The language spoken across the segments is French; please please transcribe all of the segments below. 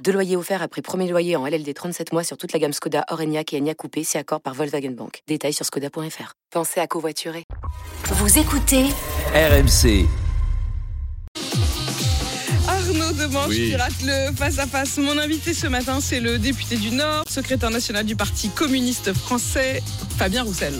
Deux loyers offerts après premier loyer en LLD 37 mois sur toute la gamme Skoda, Orenia et Enya Coupé, si accord par Volkswagen Bank. Détails sur skoda.fr. Pensez à covoiturer. Vous écoutez RMC. Arnaud Demange qui rate le face-à-face. Mon invité ce matin, c'est le député du Nord, secrétaire national du Parti communiste français, Fabien Roussel.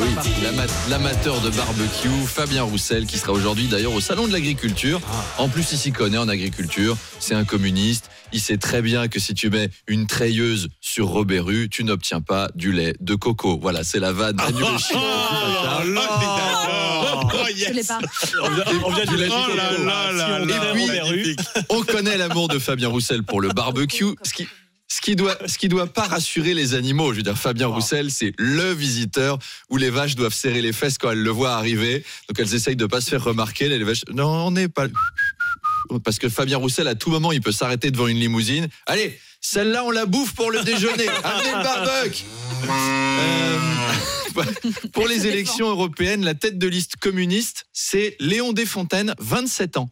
Oui, l'ama- l'amateur de barbecue, Fabien Roussel, qui sera aujourd'hui d'ailleurs au Salon de l'Agriculture. En plus, il s'y connaît en agriculture. C'est un communiste. Il sait très bien que si tu mets une treilleuse sur Robert Rue, tu n'obtiens pas du lait de coco. Voilà, c'est la vanne. puis, on connaît l'amour de Fabien Roussel pour le barbecue. Ce qui, ce qui doit, ce qui doit pas rassurer les animaux. Je veux dire, Fabien Roussel, c'est le visiteur où les vaches doivent serrer les fesses quand elles le voient arriver. Donc elles essayent de pas se faire remarquer. Les vaches, non, on n'est pas. Parce que Fabien Roussel, à tout moment, il peut s'arrêter devant une limousine. Allez, celle-là, on la bouffe pour le déjeuner. Amenez le barbecue. Euh, pour les élections européennes, la tête de liste communiste, c'est Léon Desfontaines, 27 ans.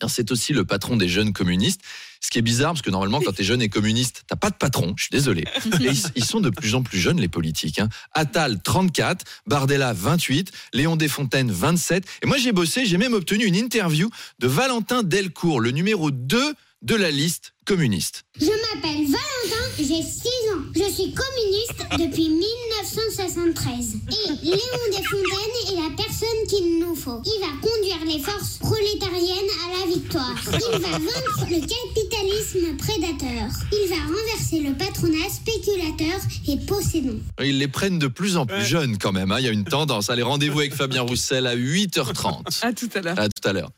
Alors, C'est aussi le patron des jeunes communistes. Ce qui est bizarre, parce que normalement, quand tu es jeune et communiste, t'as pas de patron, je suis désolé. Et ils, ils sont de plus en plus jeunes, les politiques. Hein. Attal, 34, Bardella, 28, Léon Desfontaines, 27. Et moi, j'ai bossé, j'ai même obtenu une interview de Valentin Delcourt, le numéro 2 de la liste communiste. Je m'appelle Valentin, j'ai 6 ans. Je suis communiste depuis 1973. Et Léon Desfontaines est la personne qu'il nous faut. Il va conduire les forces prolétariennes à la victoire. Il va vaincre le capitalisme prédateur. Il va renverser le patronat spéculateur et possédant. Ils les prennent de plus en plus jeunes quand même. hein. Il y a une tendance. Allez, rendez-vous avec Fabien Roussel à 8h30. À tout à l'heure. À tout à l'heure.